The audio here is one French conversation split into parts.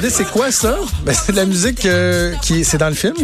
demandé c'est quoi ça? Ben, c'est de la musique euh, qui c'est dans le film?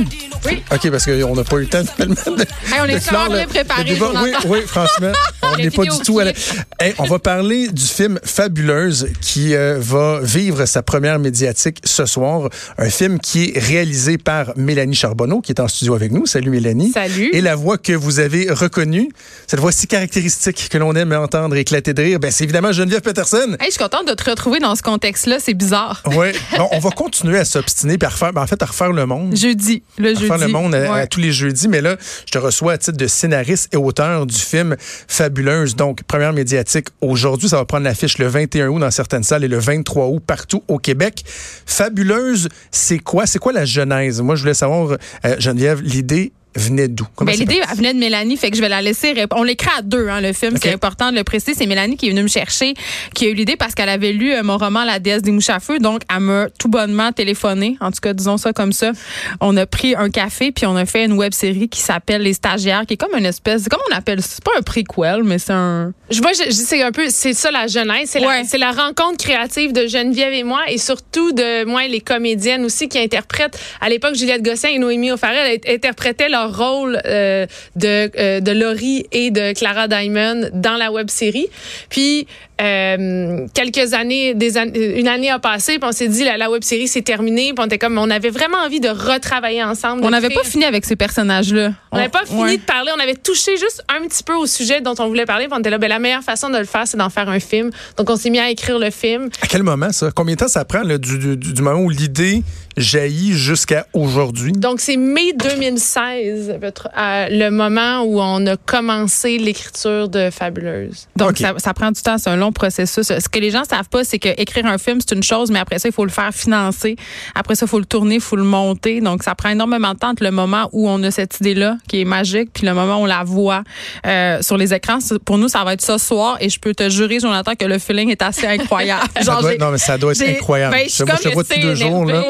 Oui. OK, parce qu'on n'a pas eu le temps tellement de, Hey, on est de bien préparés, le débat. Oui, oui, franchement, on n'est pas du tout à la-. Hey, on va parler du film Fabuleuse qui euh, va vivre sa première médiatique ce soir. Un film qui est réalisé par Mélanie Charbonneau, qui est en studio avec nous. Salut Mélanie. Salut. Et la voix que vous avez reconnue, cette voix si caractéristique que l'on aime entendre éclater de rire, ben, c'est évidemment Geneviève Peterson. Hey, je suis contente de te retrouver dans ce contexte-là. C'est bizarre. Oui. Bon, on va continuer à s'obstiner puis à refaire, ben, en fait, à refaire le monde. Jeudi. Le À jeudi. faire le monde à, à tous les jeudis, mais là, je te reçois à titre de scénariste et auteur du film Fabuleuse. Donc, première médiatique aujourd'hui, ça va prendre l'affiche le 21 août dans certaines salles et le 23 août partout au Québec. Fabuleuse, c'est quoi? C'est quoi la genèse? Moi, je voulais savoir, euh, Geneviève, l'idée venait d'où? Ben, L'idée elle venait de Mélanie, fait que je vais la laisser. rép- On l'écrit à deux, hein, le film. C'est important de le préciser. C'est Mélanie qui est venue me chercher, qui a eu l'idée parce qu'elle avait lu euh, mon roman La déesse des mouches à feu. Donc, elle m'a tout bonnement téléphoné. En tout cas, disons ça comme ça. On a pris un café puis on a fait une web série qui s'appelle Les Stagiaires, qui est comme une espèce, comment on appelle ça? C'est pas un prequel, mais c'est un. Je vois, je, je- c'est un peu, c'est ça la jeunesse, c'est Ouais. la, c'est la rencontre créative de Geneviève et moi, et surtout de moi et les comédiennes aussi qui interprètent. À l'époque, Juliette Gosselin et Noémie O'Farrell int- interprétaient leur rôle euh, de euh, de Laurie et de Clara Diamond dans la web série. Puis euh, quelques années, des an- une année a passé, puis on s'est dit la, la web série c'est terminé, puis on était comme, on avait vraiment envie de retravailler ensemble. de On n'avait pas fini avec ces personnages-là. on n'avait pas fini Ouais. de parler, on avait touché juste un petit peu au sujet dont on voulait parler. Puis on était là, ben, la meilleure façon de le faire, c'est d'en faire un film. Donc on s'est mis à écrire le film. À quel moment, ça? Combien de temps ça prend là, du, du- du moment où l'idée jaillit jusqu'à aujourd'hui? Donc c'est mai 2016, peut-être, euh, le moment où on a commencé l'écriture de Fabuleuse. Donc, ça, ça prend du temps, c'est un long processus. Ce que les gens savent pas, c'est que écrire un film, c'est une chose, mais après ça, il faut le faire financer. Après ça, il faut le tourner, il faut le monter. Donc, ça prend énormément de temps entre le moment où on a cette idée-là, qui est magique, puis le moment où on la voit euh, sur les écrans. Pour nous, ça va être ce soir, et je peux te jurer, Jonathan, que le feeling est assez incroyable. Ça doit non, mais ça doit être incroyable. ben, je je te comme vois depuis deux jours. Là.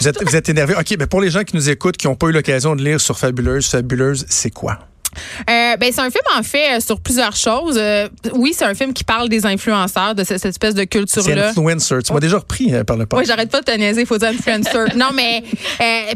Vous, êtes, vous énervé. OK, mais pour les gens qui nous écoutent, qui n'ont pas eu l'occasion de lire sur Fabuleuse, Fabuleuse, c'est quoi? Euh, ben c'est un film en fait euh, sur plusieurs choses. Euh, oui, c'est un film qui parle des influenceurs, de cette, cette espèce de culture C'est là. influencer. Tu m'as déjà repris euh, par le passé. Oui, j'arrête pas de te niaiser, il faut dire influencer. non, mais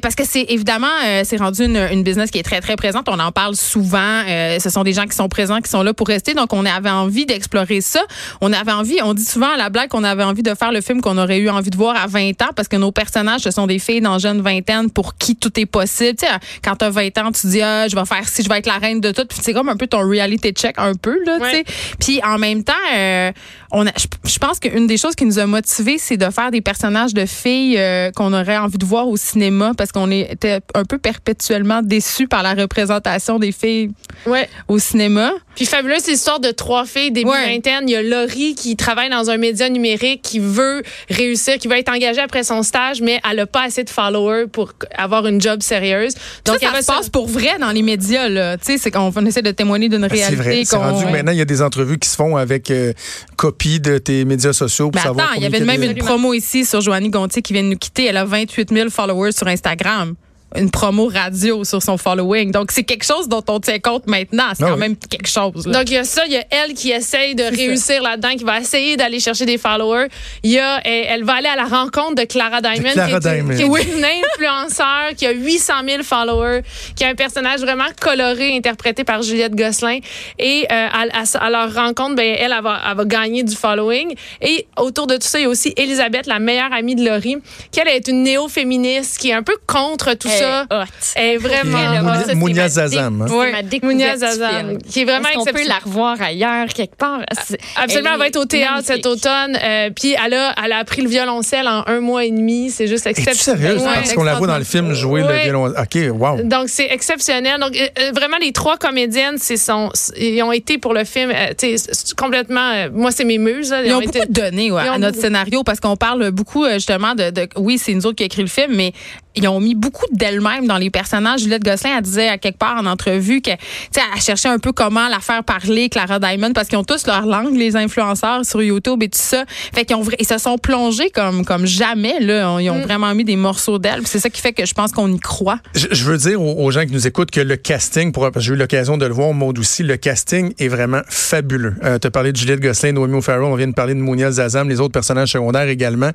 parce que c'est évidemment, c'est rendu une, une business qui est très, très présente. On en parle souvent. Ce sont des gens qui sont présents, qui sont là pour rester. Donc, on avait envie d'explorer ça. On avait envie, on dit souvent à la blague qu'on avait envie de faire le film qu'on aurait eu envie de voir à 20 ans parce que nos personnages, ce sont des filles dans jeune vingtaine pour qui tout est possible. Tu sais, quand t'as 20 ans, tu dis, ah, je vais faire si je vais être la reine de tout. Puis c'est comme un peu ton reality check, un peu, là, tu sais. Puis en même temps, euh, on a, je, je pense qu'une des choses qui nous a motivés, c'est de faire des personnages de filles euh, qu'on aurait envie de voir au cinéma parce qu'on était un peu perpétuellement déçus par la représentation des filles Ouais. au cinéma. Puis Fabuleuse, c'est l'histoire de trois filles début Ouais. vingtaine. Il y a Laurie qui travaille dans un média numérique, qui veut réussir, qui veut être engagée après son stage, mais elle a pas assez de followers pour avoir une job sérieuse. Donc, ça se passe pour vrai dans les médias. là. Tu sais, c'est qu'on on essaie de témoigner d'une Ben, C'est réalité. vrai. C'est rendu ouais. maintenant, il y a des entrevues qui se font avec euh, copie de tes médias sociaux pour Mais savoir. attends, il y avait même une promo ici sur Joannie Gontier qui vient de nous quitter. Elle a 28 000 followers sur Instagram. Une promo radio sur son following. Donc, c'est quelque chose dont on tient compte maintenant. C'est Ah quand oui. même quelque chose. là. Donc, il y a ça. Il y a elle qui essaye de réussir là-dedans, qui va essayer d'aller chercher des followers. Il y a, elle, elle va aller à la rencontre de Clara Diamond, Clara qui est, une- Diamond. qui est une influenceur, qui a 800 000 followers, qui a un personnage vraiment coloré, interprété par Juliette Gosselin. Et euh, à, à- à leur rencontre, ben, elle, elle va, elle va gagner du following. Et autour de tout ça, il y a aussi Elisabeth, la meilleure amie de Laurie, qui, elle, est une néo-féministe, qui est un peu contre tout ça. Elle est hot. Elle est vraiment hot. Ça, Mounia ma Zazam, hein. Mounia Zazam, qui est vraiment Est-ce qu'on peut la revoir ailleurs, quelque part? C'est- Absolument, elle va est être au théâtre cet automne. Euh, puis elle a, elle a appris le violoncelle en un mois et demi. C'est juste Es-tu exceptionnel. sérieuse? Ouais. Parce qu'on la voit dans le film jouer le Ouais. violon. OK, wow. Donc c'est exceptionnel. Donc euh, euh, vraiment les trois comédiennes, c'est son, ils ont été pour le film, euh, tu sais, c'est complètement. euh, moi c'est mes muses. là. Ils ont été- beaucoup donné ouais, ont à notre beaucoup- scénario parce qu'on parle beaucoup justement de, de- oui c'est nous autres qui a écrit le film mais ils ont mis beaucoup d'elle-même dans les personnages. Juliette Gosselin, elle disait à quelque part en entrevue que, tu sais, elle cherchait un peu comment la faire parler, Clara Diamond, parce qu'ils ont tous leur langue, les influenceurs sur YouTube et tout ça. Fait qu'ils ont, ils se sont plongés comme, comme jamais, là. Ils ont mm. vraiment mis des morceaux d'elle. C'est ça qui fait que je pense qu'on y croit. Je, veux dire aux, gens qui nous écoutent que le casting, pour, j'ai eu l'occasion de le voir, Maud aussi, le casting est vraiment fabuleux. Euh, tu as parlé de Juliette Gosselin, Noémie O'Farrell, on vient de parler de Mounia Zazam, les autres personnages secondaires également.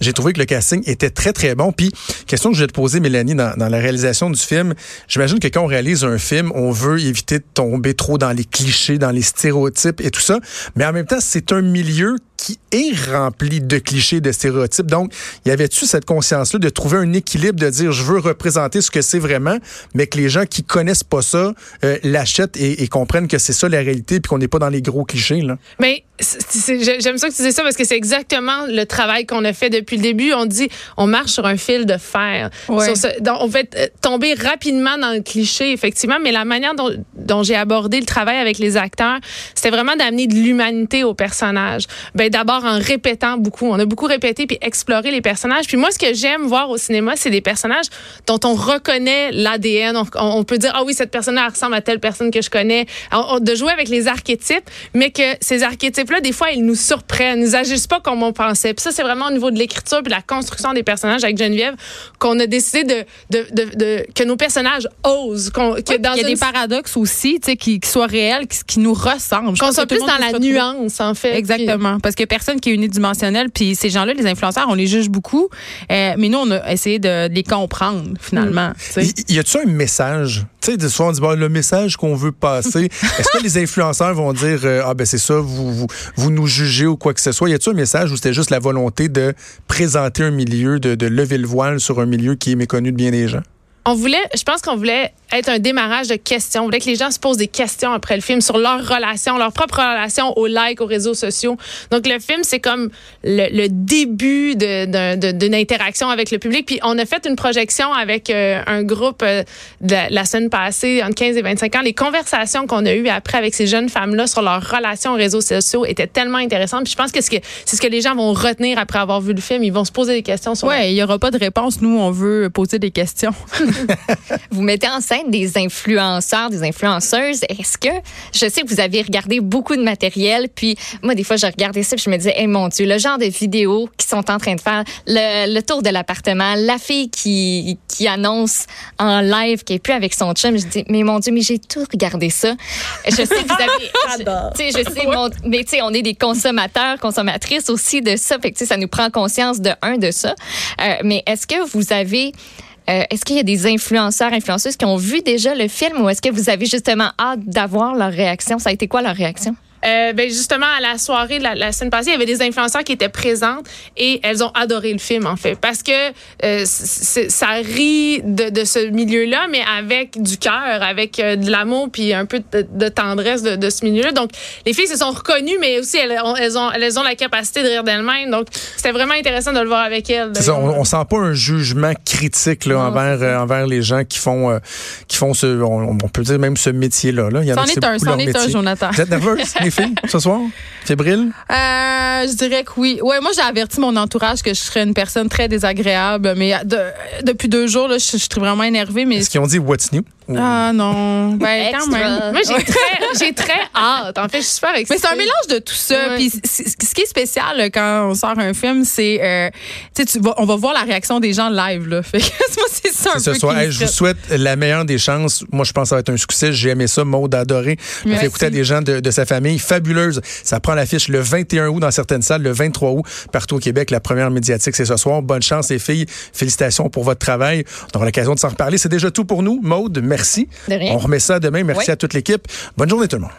J'ai trouvé que le casting était très, très bon. Puis, question que je vais te poser, Mélanie, dans, dans la réalisation du film, j'imagine que quand on réalise un film, on veut éviter de tomber trop dans les clichés, dans les stéréotypes et tout ça. Mais en même temps, c'est un milieu qui est rempli de clichés, de stéréotypes. Donc, y avait-tu cette conscience-là de trouver un équilibre, de dire je veux représenter ce que c'est vraiment, mais que les gens qui connaissent pas ça euh, l'achètent et, comprennent que c'est ça la réalité, puis qu'on n'est pas dans les gros clichés là? Mais j'aime ça que tu dis ça parce que c'est exactement le travail qu'on a fait depuis le début. On dit on marche sur un fil de fer. Ouais. on fait euh, tomber rapidement dans le cliché effectivement, mais la manière dont, dont j'ai abordé le travail avec les acteurs, c'était vraiment d'amener de l'humanité aux personnages. Ben, d'abord en répétant beaucoup. On a beaucoup répété puis exploré les personnages. Puis moi, ce que j'aime voir au cinéma, c'est des personnages dont on reconnaît l'ADN. On, peut dire, ah oui, cette personne-là ressemble à telle personne que je connais. de jouer avec les archétypes, mais que ces archétypes-là, des fois, ils nous surprennent, ils nous agissent pas comme on pensait. Puis ça, c'est vraiment au niveau de l'écriture puis de la construction des personnages avec Geneviève qu'on a décidé de, de, de, que nos personnages osent. Qu il y a des paradoxes aussi, tu sais, qui, qui, soient réels, qui, qui nous ressemblent. Qu'on soit plus dans la nuance, en fait. Exactement. Parce que personne qui est unidimensionnel. Puis ces gens-là, les influenceurs, on les juge beaucoup. Euh, mais nous, on a essayé de, les comprendre, finalement. Mm. Y, a-tu un message? Tu sais, fois, on dit, le message qu'on veut passer. Est-ce que les influenceurs vont dire, euh, ah ben c'est ça, vous, vous, vous, nous jugez ou quoi que ce soit? Y a-tu un message où c'était juste la volonté de présenter un milieu, de, de lever le voile sur un milieu qui est méconnu de bien des gens? On voulait, je pense qu'on voulait être un démarrage de questions. On voulait que les gens se posent des questions après le film sur leur relation, leur propre relation aux likes, aux réseaux sociaux. Donc, le film, c'est comme le, début d'une interaction avec le public. Puis, on a fait une projection avec euh, un groupe euh, de la, semaine passée, entre 15 et 25 ans. Les conversations qu'on a eues après avec ces jeunes femmes-là sur leur relation aux réseaux sociaux étaient tellement intéressantes. Puis, je pense que c'est ce que les gens vont retenir après avoir vu le film. Ils vont se poser des questions sur... Ouais, il n'y aura pas de réponse. Nous, on veut poser des questions. vous mettez en scène des influenceurs, des influenceuses. Est-ce que je sais que vous avez regardé beaucoup de matériel, puis moi des fois je regardais ça, puis je me disais, hey, mon Dieu, le genre de vidéos qui sont en train de faire, le, tour de l'appartement, la fille qui qui annonce en live qu'elle est plus avec son chum, je dis, mais mon Dieu, mais j'ai tout regardé ça. Je sais que vous avez, tu sais, je sais, mais tu sais, on est des consommateurs, consommatrices aussi de ça, fait que ça nous prend conscience de un de ça. Euh, mais est-ce que vous avez euh, est-ce qu'il y a des influenceurs, influenceuses qui ont vu déjà le film ou est-ce que vous avez justement hâte d'avoir leur réaction? Ça a été quoi leur réaction? Euh, ben justement, à la soirée de la, semaine passée, il y avait des influenceurs qui étaient présentes et elles ont adoré le film, en fait, parce que euh, ça rit de, de ce milieu-là, mais avec du cœur, avec euh, de l'amour, puis un peu de, tendresse de, de ce milieu-là. Donc, les filles se sont reconnues, mais aussi elles ont, elles ont, elles ont la capacité de rire d'elles-mêmes. Donc, c'était vraiment intéressant de le voir avec elles. Ça, on, on, sent pas un jugement critique là, envers, euh, envers les gens qui font, qui font ce, on, peut dire même ce métier-là. Là. Il y en a est un, c'en est un, Jonathan. Vous êtes nerveuse? ce soir? Fébrile? Euh, je dirais que oui. Ouais, moi, j'ai averti mon entourage que je serais une personne très désagréable. Mais depuis deux jours, là, je, suis vraiment énervée. Mais... Est-ce qu'ils ont dit What's new? Ah non. Ben, quand même. Moi, j'ai très, j'ai très hâte. En fait, je suis super excitée. Mais c'est un mélange de tout ça. Puis ce qui est spécial quand on sort un film, c'est, euh, tu sais, on va voir la réaction des gens live. Là. Fait que moi, c'est ça un ce peu. Soir. je vous souhaite la meilleure des chances. Moi, je pense que ça va être un succès. J'ai aimé ça. Maud a adoré. On fait écouter à des gens de, de, sa famille. Fabuleuse. Ça prend l'affiche le 21 août dans certaines salles, le 23 août partout au Québec. La première médiatique, c'est ce soir. Bonne chance, les filles. Félicitations pour votre travail. On aura l'occasion de s'en reparler. C'est déjà tout pour nous. Maude, merci. De rien. On remet ça demain. Merci à toute l'équipe. Bonne journée tout le monde.